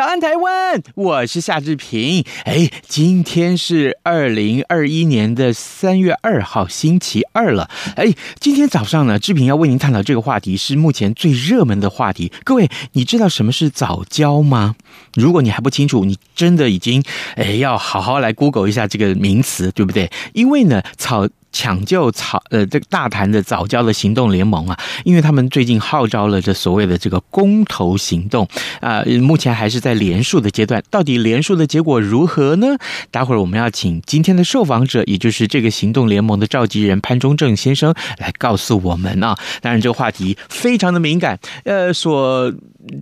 早安，台湾！我是夏志平。哎，今天是二零二一年的三月二号，星期二了。哎，今天早上呢，志平要为您探讨这个话题，是目前最热门的话题。各位，你知道什么是早教吗？如果你还不清楚，你真的已经哎要好好来 Google 一下这个名词，对不对？因为呢，草。抢救草呃，这个大潭的早教的行动联盟啊，因为他们最近号召了这所谓的这个公投行动啊，目前还是在连署的阶段，到底连署的结果如何呢？待会儿我们要请今天的受访者，也就是这个行动联盟的召集人潘忠正先生来告诉我们啊。当然，这个话题非常的敏感，呃，所。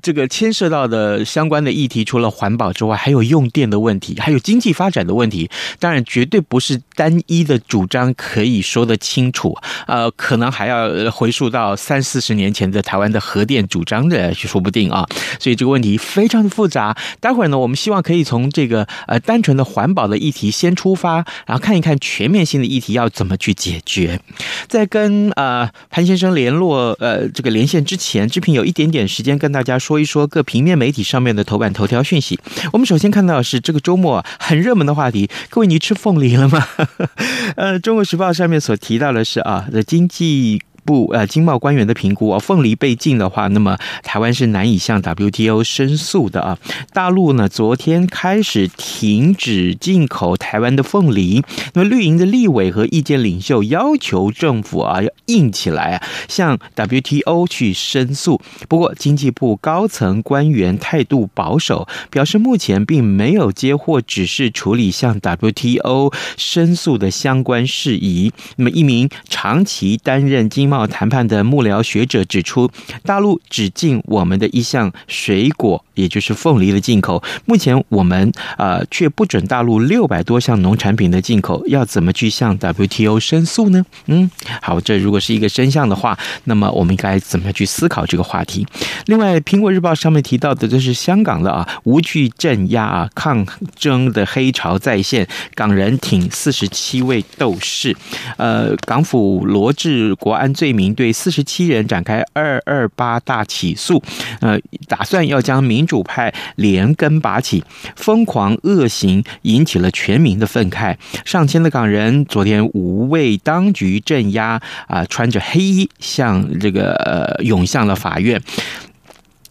这个牵涉到的相关的议题，除了环保之外，还有用电的问题，还有经济发展的问题。当然，绝对不是单一的主张可以说得清楚。呃，可能还要回溯到三四十年前的台湾的核电主张的，说不定啊。所以这个问题非常的复杂。待会儿呢，我们希望可以从这个呃单纯的环保的议题先出发，然后看一看全面性的议题要怎么去解决。在跟呃潘先生联络呃这个连线之前，志平有一点点时间跟大家。家说一说各平面媒体上面的头版头条讯息。我们首先看到的是这个周末很热门的话题。各位，你吃凤梨了吗？呃，《中国时报》上面所提到的是啊，的经济。部呃，经贸官员的评估啊，凤梨被禁的话，那么台湾是难以向 WTO 申诉的啊。大陆呢，昨天开始停止进口台湾的凤梨。那么绿营的立委和意见领袖要求政府啊要硬起来啊，向 WTO 去申诉。不过经济部高层官员态度保守，表示目前并没有接获指示处理向 WTO 申诉的相关事宜。那么一名长期担任经贸谈判的幕僚学者指出，大陆只禁我们的一项水果，也就是凤梨的进口。目前我们呃却不准大陆六百多项农产品的进口，要怎么去向 WTO 申诉呢？嗯，好，这如果是一个真相的话，那么我们应该怎么样去思考这个话题？另外，《苹果日报》上面提到的，都是香港的啊，无惧镇压啊，抗争的黑潮再现，港人挺四十七位斗士，呃，港府罗治国安罪一名对四十七人展开二二八大起诉，呃，打算要将民主派连根拔起，疯狂恶行引起了全民的愤慨。上千的港人昨天无畏当局镇压，啊、穿着黑衣向这个呃涌向了法院。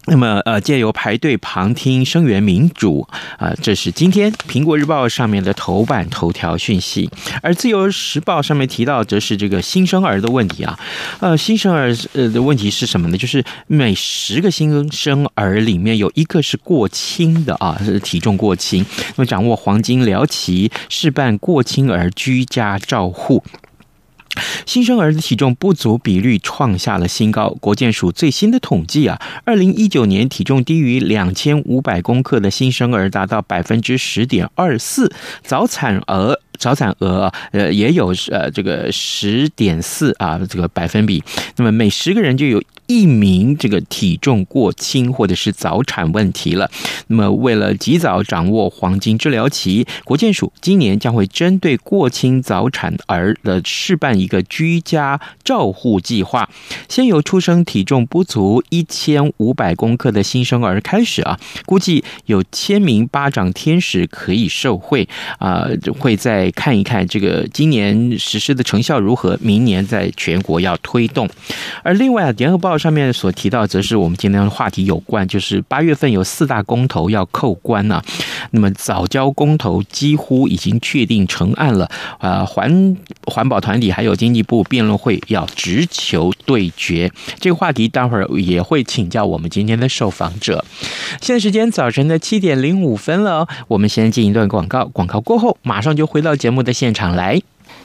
那么，呃，借由排队旁听声援民主，啊、这是今天《苹果日报》上面的头版头条讯息。而《自由时报》上面提到，则是这个新生儿的问题啊，呃，新生儿呃的问题是什么呢？就是每十个新生儿里面有一个是过轻的啊，是体重过轻。那么，掌握黄金疗期，事办过轻儿居家照护。新生儿的体重不足比率创下了新高。国健署最新的统计啊，二零一九年体重低于两千五百公克的新生儿达到百分之十点二四，早产儿。早产儿呃也有呃这个十点四啊这个百分比，那么每十个人就有一名这个体重过轻或者是早产问题了。那么为了及早掌握黄金治疗期，国健署今年将会针对过轻早产儿的试办一个居家照护计划，先由出生体重不足一千五百公克的新生儿开始啊，估计有千名巴掌天使可以受惠啊，会再。看一看这个今年实施的成效如何，明年在全国要推动。而另外啊，《联合报》上面所提到，则是我们今天的话题有关，就是八月份有四大公投要扣关呢、那么早交公投几乎已经确定成案了，啊，环环保团体还有经济部辩论会要直球对决。这个话题待会儿也会请教我们今天的受访者。现在时间早晨的七点零五分了，我们先进一段广告，广告过后马上就回到。节目的现场来，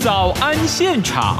早安现场。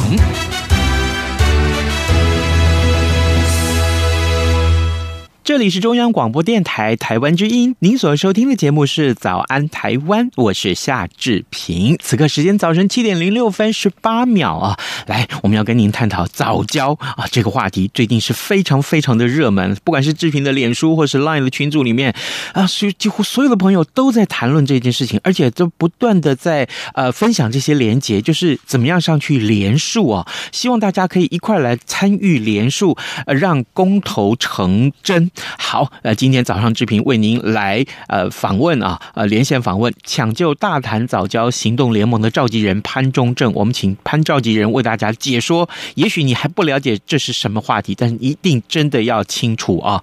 这里是中央广播电台台湾之音，您所收听的节目是《早安台湾》，我是夏志平。此刻时间早晨七点零六分十八秒啊，来，我们要跟您探讨早教啊这个话题，最近是非常非常的热门，不管是志平的脸书或是 Line 的群组里面啊，是几乎所有的朋友都在谈论这件事情，而且都不断的在呃分享这些连结，就是怎么样上去连署啊，希望大家可以一块来参与连署，呃，让公投成真。好，呃，今天早上志平为您来呃访问啊，呃连线访问抢救大潭早教行动联盟的召集人潘忠正，我们请潘召集人为大家解说。也许你还不了解这是什么话题，但一定真的要清楚啊。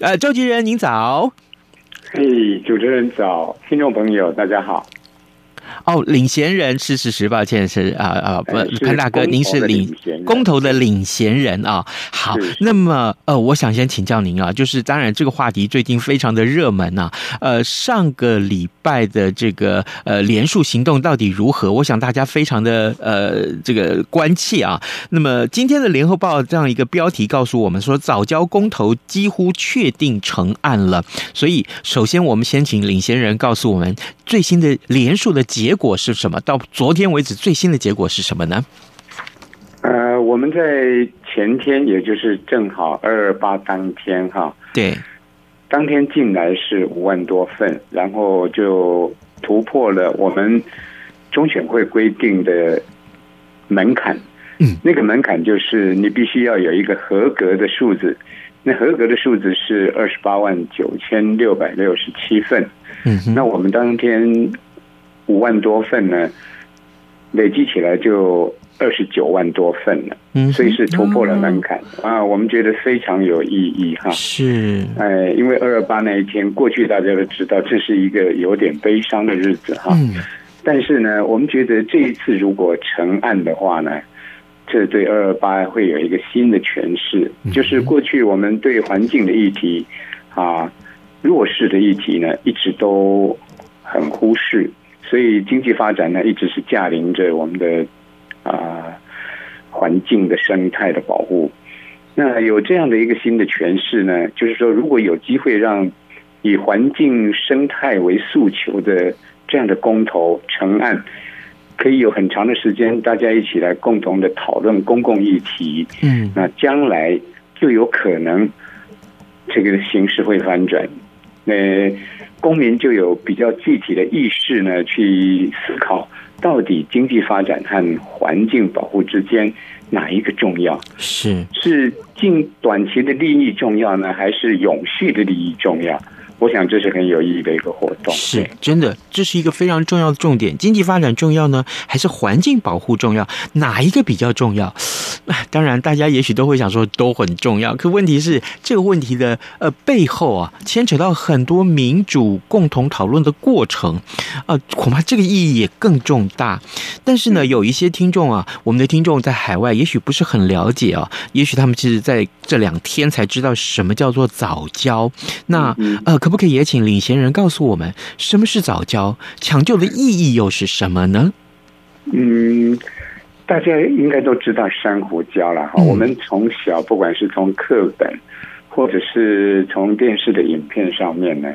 呃，召集人您早，嘿，主持人早，听众朋友大家好。哦，领衔人是是是，抱歉是啊啊不，潘大哥，您是领公投的领衔人啊。好，那么呃，我想先请教您啊，就是当然这个话题最近非常的热门呐。呃，上个礼拜的这个呃连署行动到底如何？我想大家非常的呃这个关切啊。那么今天的联合报这样一个标题告诉我们说，早交公投几乎确定成案了。所以首先我们先请领衔人告诉我们最新的连署的结果是什么？到昨天为止，最新的结果是什么呢？呃，我们在前天，也就是正好二二八当天，哈，对，当天进来是五万多份，然后就突破了我们中选会规定的门槛。嗯，那个门槛就是你必须要有一个合格的数字，那合格的数字是二十八万九千六百六十七份。嗯，那我们当天。五万多份呢，累计起来就二十九万多份了，嗯，所以是突破了门槛。啊，我们觉得非常有意义哈。是，哎，因为二二八那一天过去，大家都知道这是一个有点悲伤的日子哈。嗯，但是呢，我们觉得这一次如果成案的话呢，这对二二八会有一个新的诠释，就是过去我们对环境的议题啊，弱势的议题呢，一直都很忽视。所以经济发展呢，一直是驾临着我们的啊环境的生态的保护。那有这样的一个新的诠释呢，就是说，如果有机会让以环境生态为诉求的这样的公投成案，可以有很长的时间，大家一起来共同的讨论公共议题。嗯，那将来就有可能这个形势会翻转。那。公民就有比较具体的意识呢，去思考到底经济发展和环境保护之间哪一个重要？是是近短期的利益重要呢，还是永续的利益重要？我想这是很有意义的一个活动。是真的，这是一个非常重要的重点。经济发展重要呢，还是环境保护重要？哪一个比较重要？当然，大家也许都会想说都很重要。可问题是，这个问题的呃背后啊，牵扯到很多民主共同讨论的过程啊，呃，恐怕这个意义也更重大。但是呢，有一些听众啊，我们的听众在海外也许不是很了解啊，也许他们其实在这两天才知道什么叫做早教。那呃，可不可以也请领衔人告诉我们，什么是早教？抢救的意义又是什么呢？嗯。大家应该都知道珊瑚礁了哈，我们从小不管是从课本，或者是从电视的影片上面呢，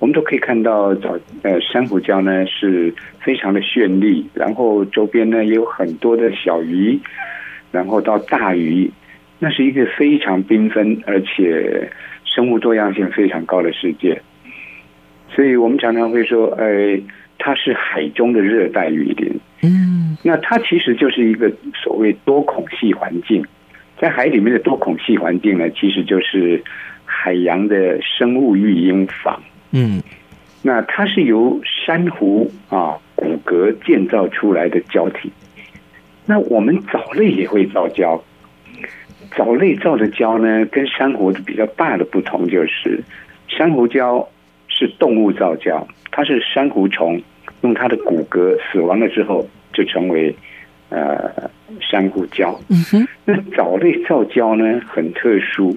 我们都可以看到早呃珊瑚礁呢是非常的绚丽，然后周边呢也有很多的小鱼，然后到大鱼，那是一个非常缤纷而且生物多样性非常高的世界。所以我们常常会说，呃，它是海中的热带雨林。嗯，那它其实就是一个所谓多孔隙环境，在海里面的多孔隙环境呢，其实就是海洋的生物育婴房。嗯，那它是由珊瑚啊骨骼建造出来的胶体。那我们藻类也会造胶，藻类造的礁呢，跟珊瑚的比较大的不同就是，珊瑚礁是动物造礁，它是珊瑚虫用它的骨骼死亡了之后就成为呃珊瑚礁。嗯哼，那藻类造礁呢很特殊，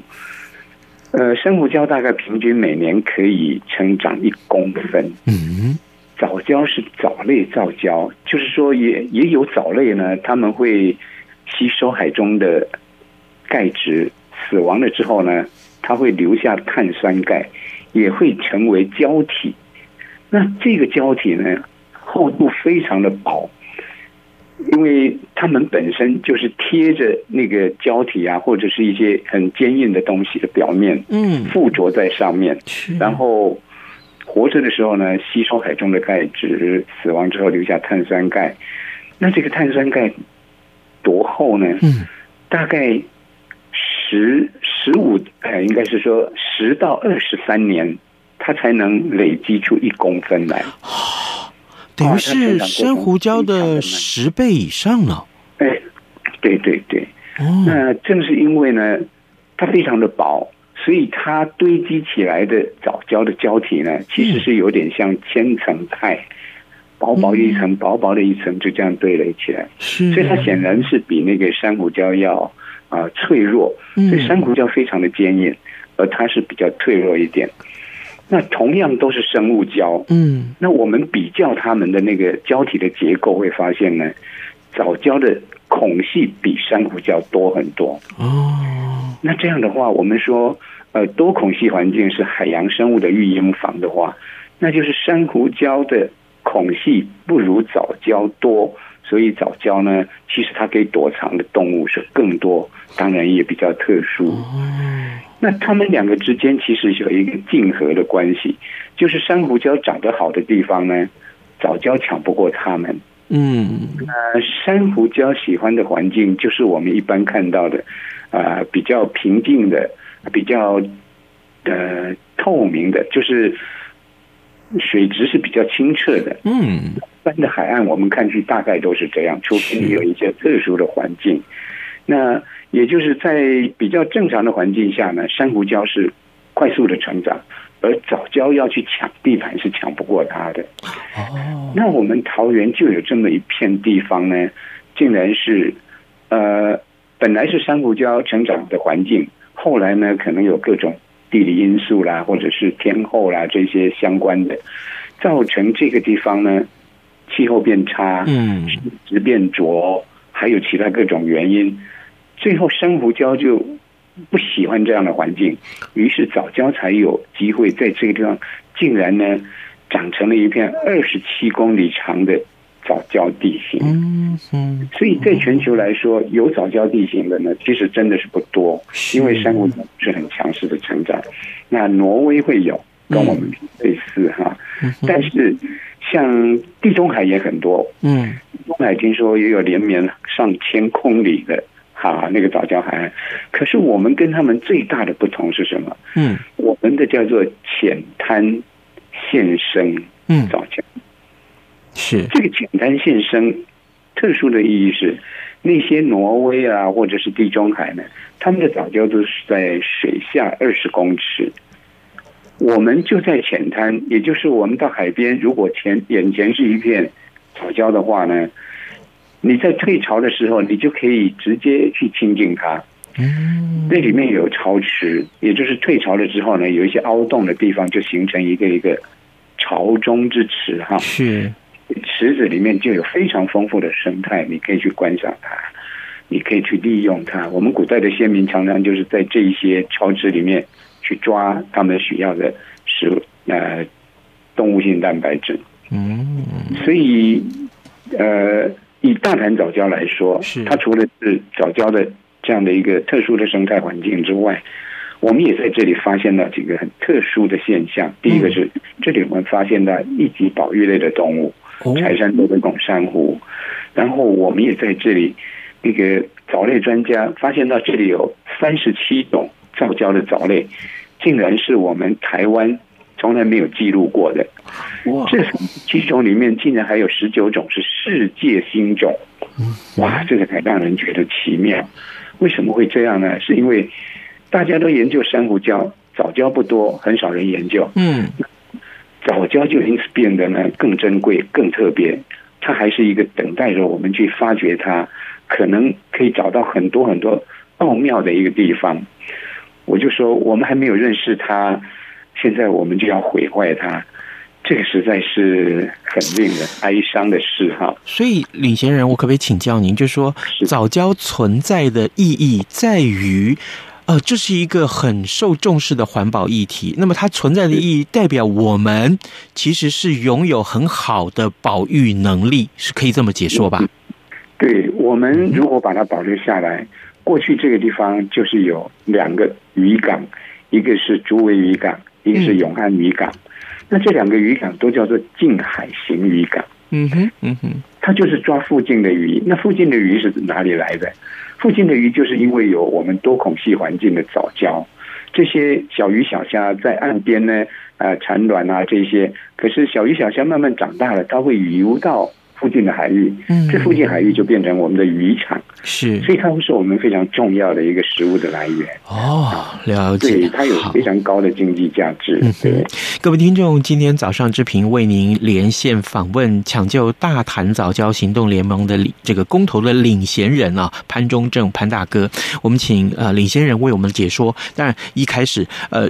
呃，珊瑚礁大概平均每年可以成长一公分。嗯哼。藻礁是藻类造礁，就是说也也有藻类呢，他们会吸收海中的钙质，死亡了之后呢，它会留下碳酸钙，也会成为胶体。那这个胶体呢，厚度非常的薄，因为它们本身就是贴着那个胶体啊，或者是一些很坚硬的东西的表面，嗯，附着在上面，然后。活着的时候呢，吸收海中的钙质；死亡之后留下碳酸钙。那这个碳酸钙多厚呢？嗯，大概十十五，呃，应该是说十到二十三年，它才能累积出一公分来。哦，等于是珊瑚礁的十倍以上了。哎，对对对。哦，那正是因为呢，它非常的薄。所以它堆积起来的藻礁的胶体呢，其实是有点像千层派，薄薄一层，薄薄的一层就这样堆垒起来。是，所以它显然是比那个珊瑚礁要啊、呃、脆弱。所以珊瑚礁非常的坚硬，而它是比较脆弱一点。那同样都是生物礁，嗯，那我们比较它们的那个胶体的结构，会发现呢，藻礁的孔隙比珊瑚礁多很多。哦。那这样的话，我们说，呃，多孔隙环境是海洋生物的育婴房的话，那就是珊瑚礁的孔隙不如藻礁多，所以藻礁呢，其实它可以躲藏的动物是更多，当然也比较特殊。那它们两个之间其实有一个竞合的关系，就是珊瑚礁长得好的地方呢，藻礁抢不过它们。嗯，那珊瑚礁喜欢的环境就是我们一般看到的。啊、呃，比较平静的，比较呃透明的，就是水质是比较清澈的。嗯，一般的海岸我们看去大概都是这样，除非你有一些特殊的环境。那也就是在比较正常的环境下呢，珊瑚礁是快速的成长，而藻礁要去抢地盘是抢不过它的。哦，那我们桃园就有这么一片地方呢，竟然是呃。本来是珊瑚礁成长的环境，后来呢，可能有各种地理因素啦，或者是天候啦这些相关的，造成这个地方呢气候变差，嗯，质变浊，还有其他各种原因，最后珊瑚礁就不喜欢这样的环境，于是藻礁才有机会在这个地方，竟然呢长成了一片二十七公里长的。藻礁地形，嗯嗯，所以在全球来说，有藻礁地形的呢，其实真的是不多，因为珊瑚礁是很强势的成长。那挪威会有，跟我们类似哈，但是像地中海也很多，嗯，地中海听说也有连绵上千公里的哈那个藻礁海岸，可是我们跟他们最大的不同是什么？嗯，我们的叫做浅滩现生，嗯，藻礁。是。这个浅滩现生，特殊的意义是，那些挪威啊，或者是地中海呢，他们的早礁都是在水下二十公尺，我们就在浅滩，也就是我们到海边，如果前眼前是一片草礁的话呢，你在退潮的时候，你就可以直接去亲近它。嗯，那里面有潮池，也就是退潮了之后呢，有一些凹洞的地方，就形成一个一个潮中之池哈。是。池子里面就有非常丰富的生态，你可以去观赏它，你可以去利用它。我们古代的先民常常就是在这一些潮池里面去抓他们需要的食物，呃，动物性蛋白质。嗯，所以呃，以大潭藻礁来说，是它除了是藻礁的这样的一个特殊的生态环境之外，我们也在这里发现了几个很特殊的现象。第一个是这里我们发现了一级保育类的动物，柴山多杯拱珊瑚。然后我们也在这里，那个藻类专家发现到这里有三十七种藻礁的藻类，竟然是我们台湾从来没有记录过的。哇！这七种里面竟然还有十九种是世界新种。哇，这个才让人觉得奇妙。为什么会这样呢？是因为大家都研究珊瑚礁，藻礁不多，很少人研究。嗯，藻礁就因此变得呢更珍贵、更特别。它还是一个等待着我们去发掘它，可能可以找到很多很多奥妙的一个地方。我就说，我们还没有认识他，现在我们就要毁坏它，这个实在是很令人哀伤的事哈。所以，领衔人，我可不可以请教您，就说早教存在的意义在于？呃，这是一个很受重视的环保议题。那么它存在的意义，代表我们其实是拥有很好的保育能力，是可以这么解说吧？对，我们如果把它保留下来，过去这个地方就是有两个渔港，一个是竹围渔港，一个是永安渔港。那这两个渔港都叫做近海型渔港。嗯哼，嗯哼，它就是抓附近的鱼。那附近的鱼是哪里来的？附近的鱼就是因为有我们多孔隙环境的藻礁，这些小鱼小虾在岸边呢，呃，产卵啊这些。可是小鱼小虾慢慢长大了，它会游到附近的海域，嗯，这附近海域就变成我们的渔场，是，所以它会是我们非常重要的一个食物的来源。哦，了解，对，它有非常高的经济价值。对，各位听众，今天早上之平为您连线访问抢救大潭早教行动联盟的这个公投的领衔人啊，潘中正潘大哥，我们请呃领衔人为我们解说。当然一开始呃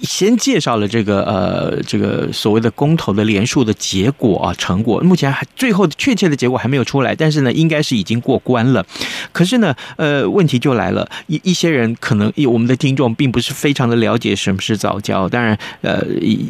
先介绍了这个呃这个所谓的公投的连署的结果啊成果，目前还最。最后确切的结果还没有出来，但是呢，应该是已经过关了。可是呢，呃，问题就来了，一一些人可能我们的听众并不是非常的了解什么是早教。当然，呃，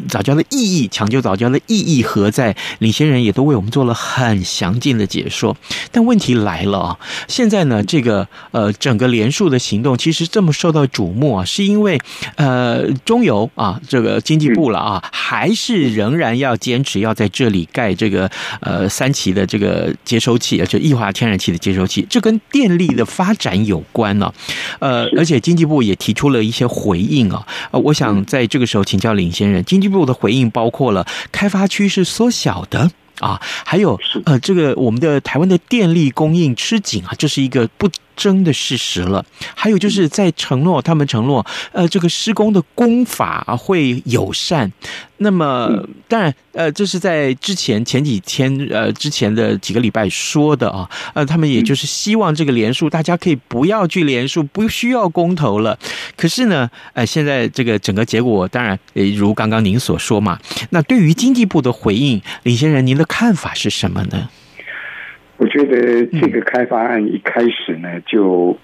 早教的意义，抢救早教的意义何在？领先人也都为我们做了很详尽的解说。但问题来了啊，现在呢，这个呃，整个连署的行动其实这么受到瞩目啊，是因为呃，中油啊，这个经济部了啊，还是仍然要坚持要在这里盖这个呃三。三期的这个接收器，就液化天然气的接收器，这跟电力的发展有关呢。呃，而且经济部也提出了一些回应啊。呃，我想在这个时候请教领先人，经济部的回应包括了开发区是缩小的。啊，还有呃，这个我们的台湾的电力供应吃紧啊，这是一个不争的事实了。还有就是在承诺，他们承诺，呃，这个施工的工法会友善。那么当然，呃，这是在之前前几天呃之前的几个礼拜说的啊。呃，他们也就是希望这个连署，大家可以不要去连署，不需要公投了。可是呢，呃，现在这个整个结果，当然，呃，如刚刚您所说嘛。那对于经济部的回应，李先生，您的。看法是什么呢？我觉得这个开发案一开始呢，就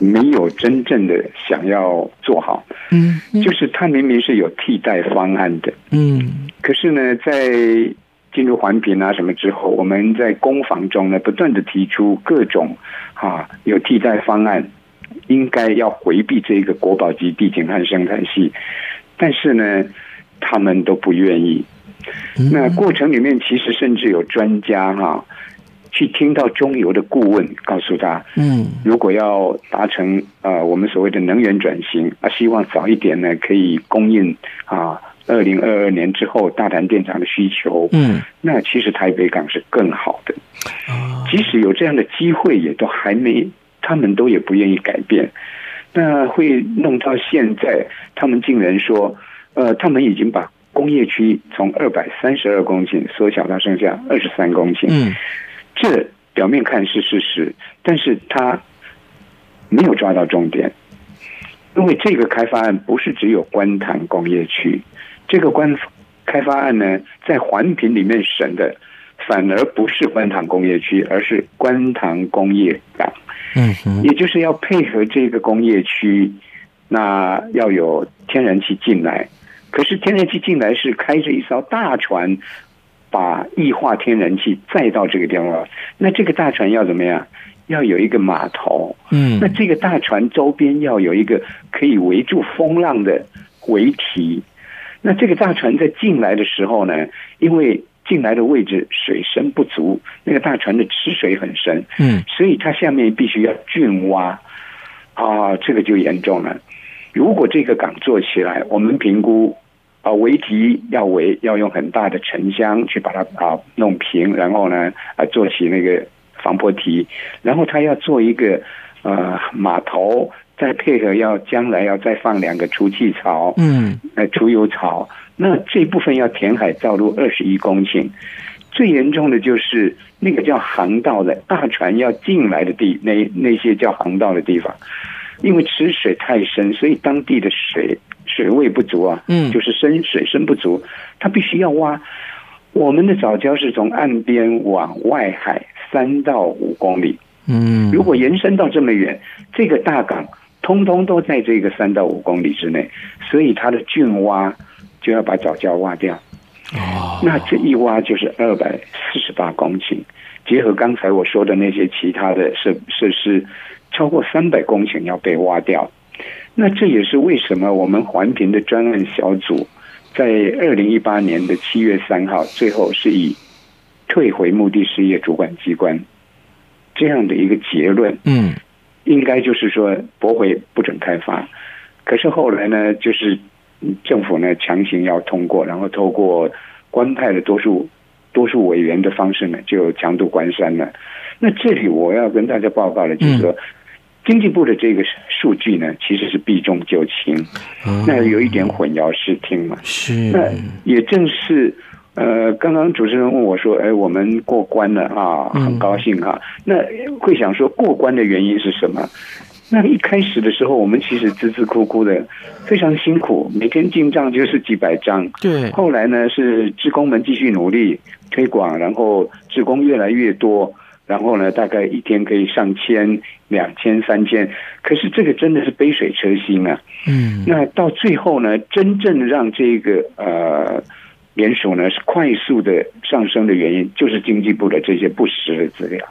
没有真正的想要做好。嗯，就是它明明是有替代方案的。嗯，可是呢，在进入环评啊什么之后，我们在攻防中呢，不断的提出各种啊有替代方案，应该要回避这个国宝级地景和生态系，但是呢，他们都不愿意。那过程里面，其实甚至有专家哈，去听到中油的顾问告诉他，嗯，如果要达成呃我们所谓的能源转型啊，希望早一点呢可以供应啊，二零二二年之后大潭电厂的需求，嗯，那其实台北港是更好的，即使有这样的机会，也都还没，他们都也不愿意改变，那会弄到现在，他们竟然说，呃，他们已经把。工业区从二百三十二公顷缩小到剩下二十三公顷，嗯，这表面看是事实，但是他没有抓到重点，因为这个开发案不是只有观塘工业区，这个观开发案呢，在环评里面审的反而不是观塘工业区，而是观塘工业港，嗯哼，也就是要配合这个工业区，那要有天然气进来。可是天然气进来是开着一艘大船，把液化天然气载到这个地方。那这个大船要怎么样？要有一个码头，嗯，那这个大船周边要有一个可以围住风浪的围堤。那这个大船在进来的时候呢，因为进来的位置水深不足，那个大船的吃水很深，嗯，所以它下面必须要浚挖，啊，这个就严重了。如果这个港做起来，我们评估啊，围堤要围，要用很大的沉箱去把它啊弄平，然后呢啊做起那个防波堤，然后他要做一个呃码头，再配合要将来要再放两个除气槽，嗯，呃除油槽，那这部分要填海造陆二十一公顷，最严重的就是那个叫航道的大船要进来的地，那那些叫航道的地方。因为池水太深，所以当地的水水位不足啊，嗯，就是深水深不足，它必须要挖。我们的藻礁是从岸边往外海三到五公里，嗯，如果延伸到这么远，这个大港通通都在这个三到五公里之内，所以它的浚挖就要把藻礁挖掉。哦，那这一挖就是二百四十八公顷，结合刚才我说的那些其他的设设施。超过三百公顷要被挖掉，那这也是为什么我们环评的专案小组在二零一八年的七月三号，最后是以退回目的事业主管机关这样的一个结论。嗯，应该就是说驳回不准开发，可是后来呢，就是政府呢强行要通过，然后透过官派的多数多数委员的方式呢，就强度关山了。那这里我要跟大家报告的就是说。嗯经济部的这个数据呢，其实是避重就轻，那有一点混淆视听嘛。是，那也正是呃，刚刚主持人问我说：“哎，我们过关了啊，很高兴哈。”那会想说过关的原因是什么？那一开始的时候，我们其实孜孜哭哭的，非常辛苦，每天进账就是几百张。对。后来呢，是职工们继续努力推广，然后职工越来越多。然后呢，大概一天可以上千、两千、三千，可是这个真的是杯水车薪啊。嗯，那到最后呢，真正让这个呃联署呢是快速的上升的原因，就是经济部的这些不实的资料。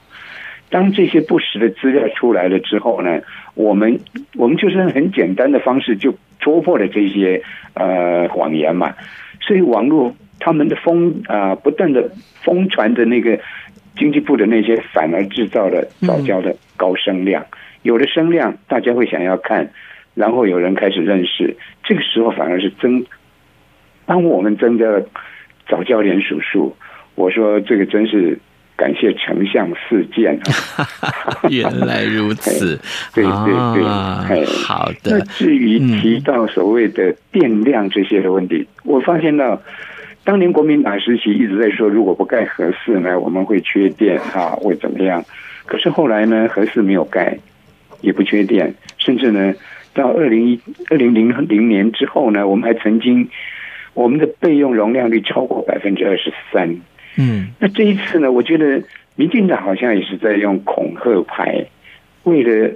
当这些不实的资料出来了之后呢，我们我们就是很简单的方式就戳破了这些呃谎言嘛。所以网络他们的疯啊、呃，不断的疯传的那个。经济部的那些反而制造了早教的高声量，有了声量，大家会想要看，然后有人开始认识，这个时候反而是增，当我们增加了早教连署数，我说这个真是感谢丞相赐剑啊！原来如此，对对对，哎，好的。那至于提到所谓的电量这些的问题，我发现到。当年国民党时期一直在说，如果不盖核四呢，我们会缺电啊，会怎么样？可是后来呢，核四没有盖，也不缺电，甚至呢，到二零一二零零零年之后呢，我们还曾经我们的备用容量率超过百分之二十三。嗯，那这一次呢，我觉得民进党好像也是在用恐吓牌，为了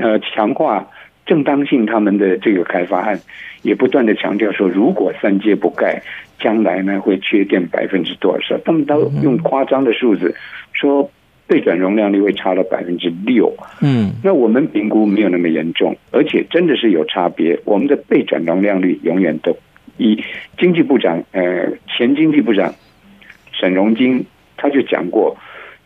呃强化正当性，他们的这个开发案也不断的强调说，如果三界不盖。将来呢，会缺电百分之多少？他们都用夸张的数字说备转容量率会差了百分之六。嗯，那我们评估没有那么严重，而且真的是有差别。我们的备转容量率永远都以经济部长呃前经济部长沈荣金他就讲过，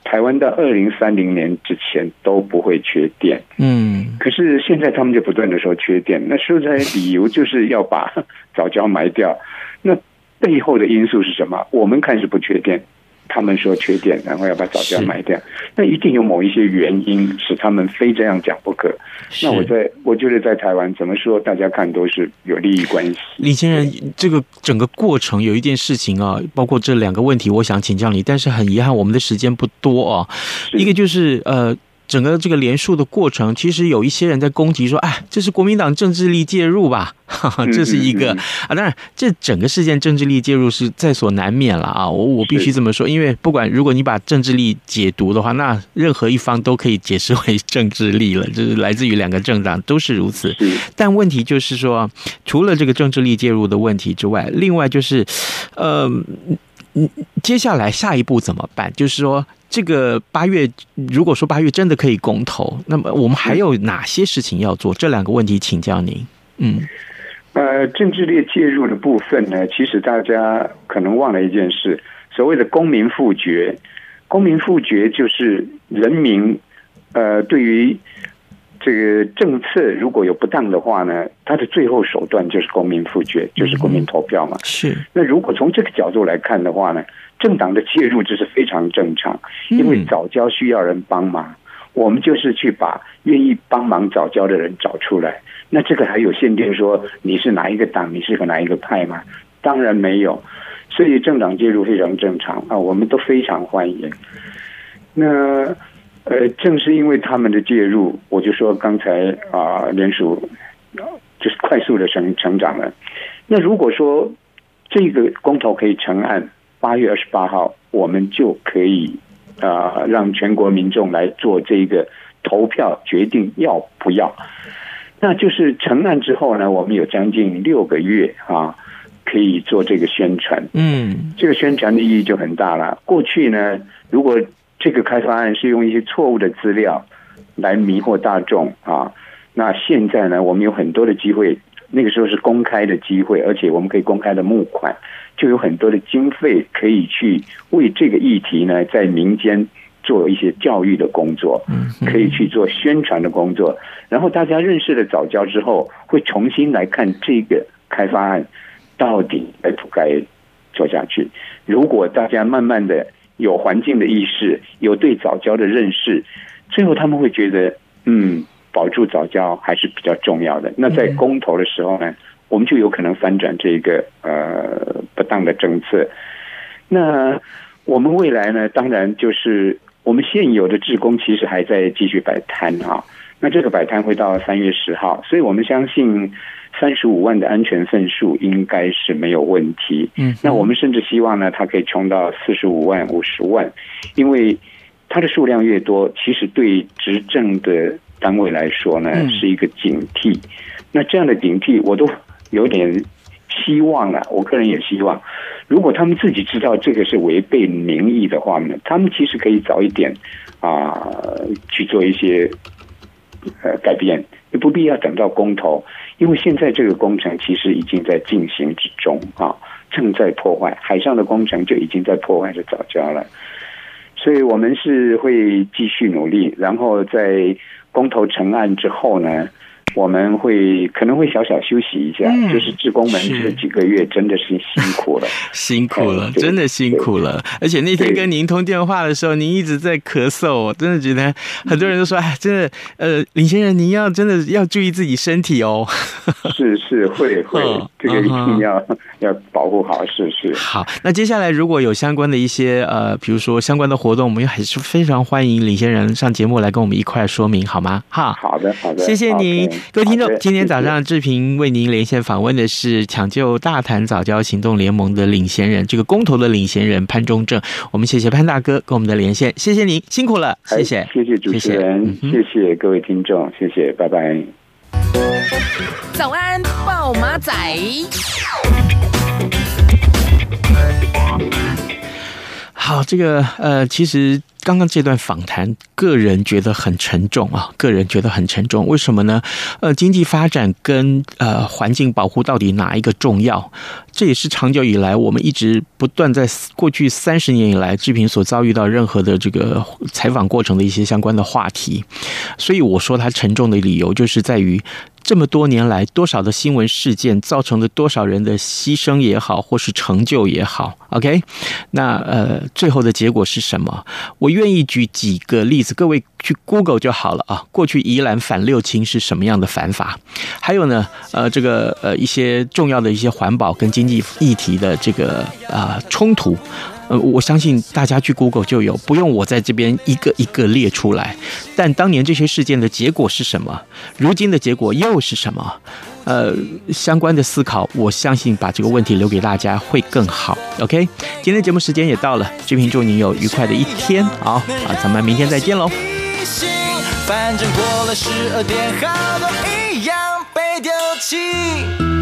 台湾到二零三零年之前都不会缺电。嗯，可是现在他们就不断的说缺电，那说出来理由就是要把藻礁埋掉。那背后的因素是什么？我们看是不缺电，他们说缺电，然后要把早教卖掉，那一定有某一些原因使他们非这样讲不可。那我在我觉得在台湾怎么说，大家看都是有利益关系。李先生，这个整个过程有一件事情啊，包括这两个问题，我想请教你，但是很遗憾，我们的时间不多啊。一个就是呃。整个这个连署的过程，其实有一些人在攻击说：“哎，这是国民党政治力介入吧？”哈哈，这是一个啊。当然，这整个事件政治力介入是在所难免了啊。我我必须这么说，因为不管如果你把政治力解读的话，那任何一方都可以解释为政治力了，就是来自于两个政党都是如此。但问题就是说，除了这个政治力介入的问题之外，另外就是，呃。嗯，接下来下一步怎么办？就是说，这个八月，如果说八月真的可以公投，那么我们还有哪些事情要做？这两个问题请教您。嗯，呃，政治力介入的部分呢，其实大家可能忘了一件事，所谓的公民复决，公民复决就是人民，呃，对于。这个政策如果有不当的话呢，它的最后手段就是公民复决，就是公民投票嘛。是。那如果从这个角度来看的话呢，政党的介入这是非常正常，因为早教需要人帮忙，我们就是去把愿意帮忙早教的人找出来。那这个还有限定说你是哪一个党，你是个哪一个派吗？当然没有。所以政党介入非常正常啊，我们都非常欢迎。那。呃，正是因为他们的介入，我就说刚才啊，联署就是快速的成成长了。那如果说这个公投可以成案，八月二十八号，我们就可以啊，让全国民众来做这个投票决定要不要。那就是成案之后呢，我们有将近六个月啊，可以做这个宣传。嗯，这个宣传的意义就很大了。过去呢，如果这个开发案是用一些错误的资料来迷惑大众啊，那现在呢，我们有很多的机会，那个时候是公开的机会，而且我们可以公开的募款，就有很多的经费可以去为这个议题呢，在民间做一些教育的工作，可以去做宣传的工作，然后大家认识了早教之后，会重新来看这个开发案到底该不该做下去。如果大家慢慢的。有环境的意识，有对早教的认识，最后他们会觉得，嗯，保住早教还是比较重要的。那在公投的时候呢，我们就有可能翻转这个呃不当的政策。那我们未来呢，当然就是我们现有的职工其实还在继续摆摊啊。那这个摆摊会到三月十号，所以我们相信。三十五万的安全份数应该是没有问题。嗯，那我们甚至希望呢，它可以冲到四十五万、五十万，因为它的数量越多，其实对执政的单位来说呢，是一个警惕。那这样的警惕，我都有点希望了。我个人也希望，如果他们自己知道这个是违背民意的话呢，他们其实可以早一点啊去做一些呃改变，也不必要等到公投。因为现在这个工程其实已经在进行之中啊，正在破坏海上的工程就已经在破坏着藻礁了，所以我们是会继续努力，然后在公投成案之后呢。我们会可能会小小休息一下，嗯、就是志工们这几个月真的是辛苦了，辛苦了，真的辛苦了。而且那天跟您通电话的时候，您一直在咳嗽，我真的觉得很多人都说，哎，真的，呃，林先生，您要真的要注意自己身体哦。是是会会，这个一定要、嗯、要保护好，是是。好，那接下来如果有相关的一些呃，比如说相关的活动，我们还是非常欢迎林先生上节目来跟我们一块说明，好吗？哈，好的好的，谢谢您。各位听众，今天早上志平为您连线访问的是抢救大潭早教行动联盟的领衔人，这个公投的领衔人潘中正。我们谢谢潘大哥跟我们的连线，谢谢您辛苦了，谢谢，谢谢主持人，谢谢，谢谢各位听众，谢谢，拜拜。早安，暴马仔。好，这个呃，其实。刚刚这段访谈，个人觉得很沉重啊，个人觉得很沉重。为什么呢？呃，经济发展跟呃环境保护到底哪一个重要？这也是长久以来我们一直不断在过去三十年以来志平所遭遇到任何的这个采访过程的一些相关的话题。所以我说它沉重的理由，就是在于。这么多年来，多少的新闻事件造成了多少人的牺牲也好，或是成就也好，OK？那呃，最后的结果是什么？我愿意举几个例子，各位去 Google 就好了啊。过去宜兰反六轻是什么样的反法？还有呢，呃，这个呃一些重要的一些环保跟经济议题的这个啊、呃、冲突。呃，我相信大家去 Google 就有，不用我在这边一个一个列出来。但当年这些事件的结果是什么？如今的结果又是什么？呃，相关的思考，我相信把这个问题留给大家会更好。OK，今天的节目时间也到了，志平祝您有愉快的一天。好啊，咱们明天再见喽。反正过了十二点，好多一样被丢弃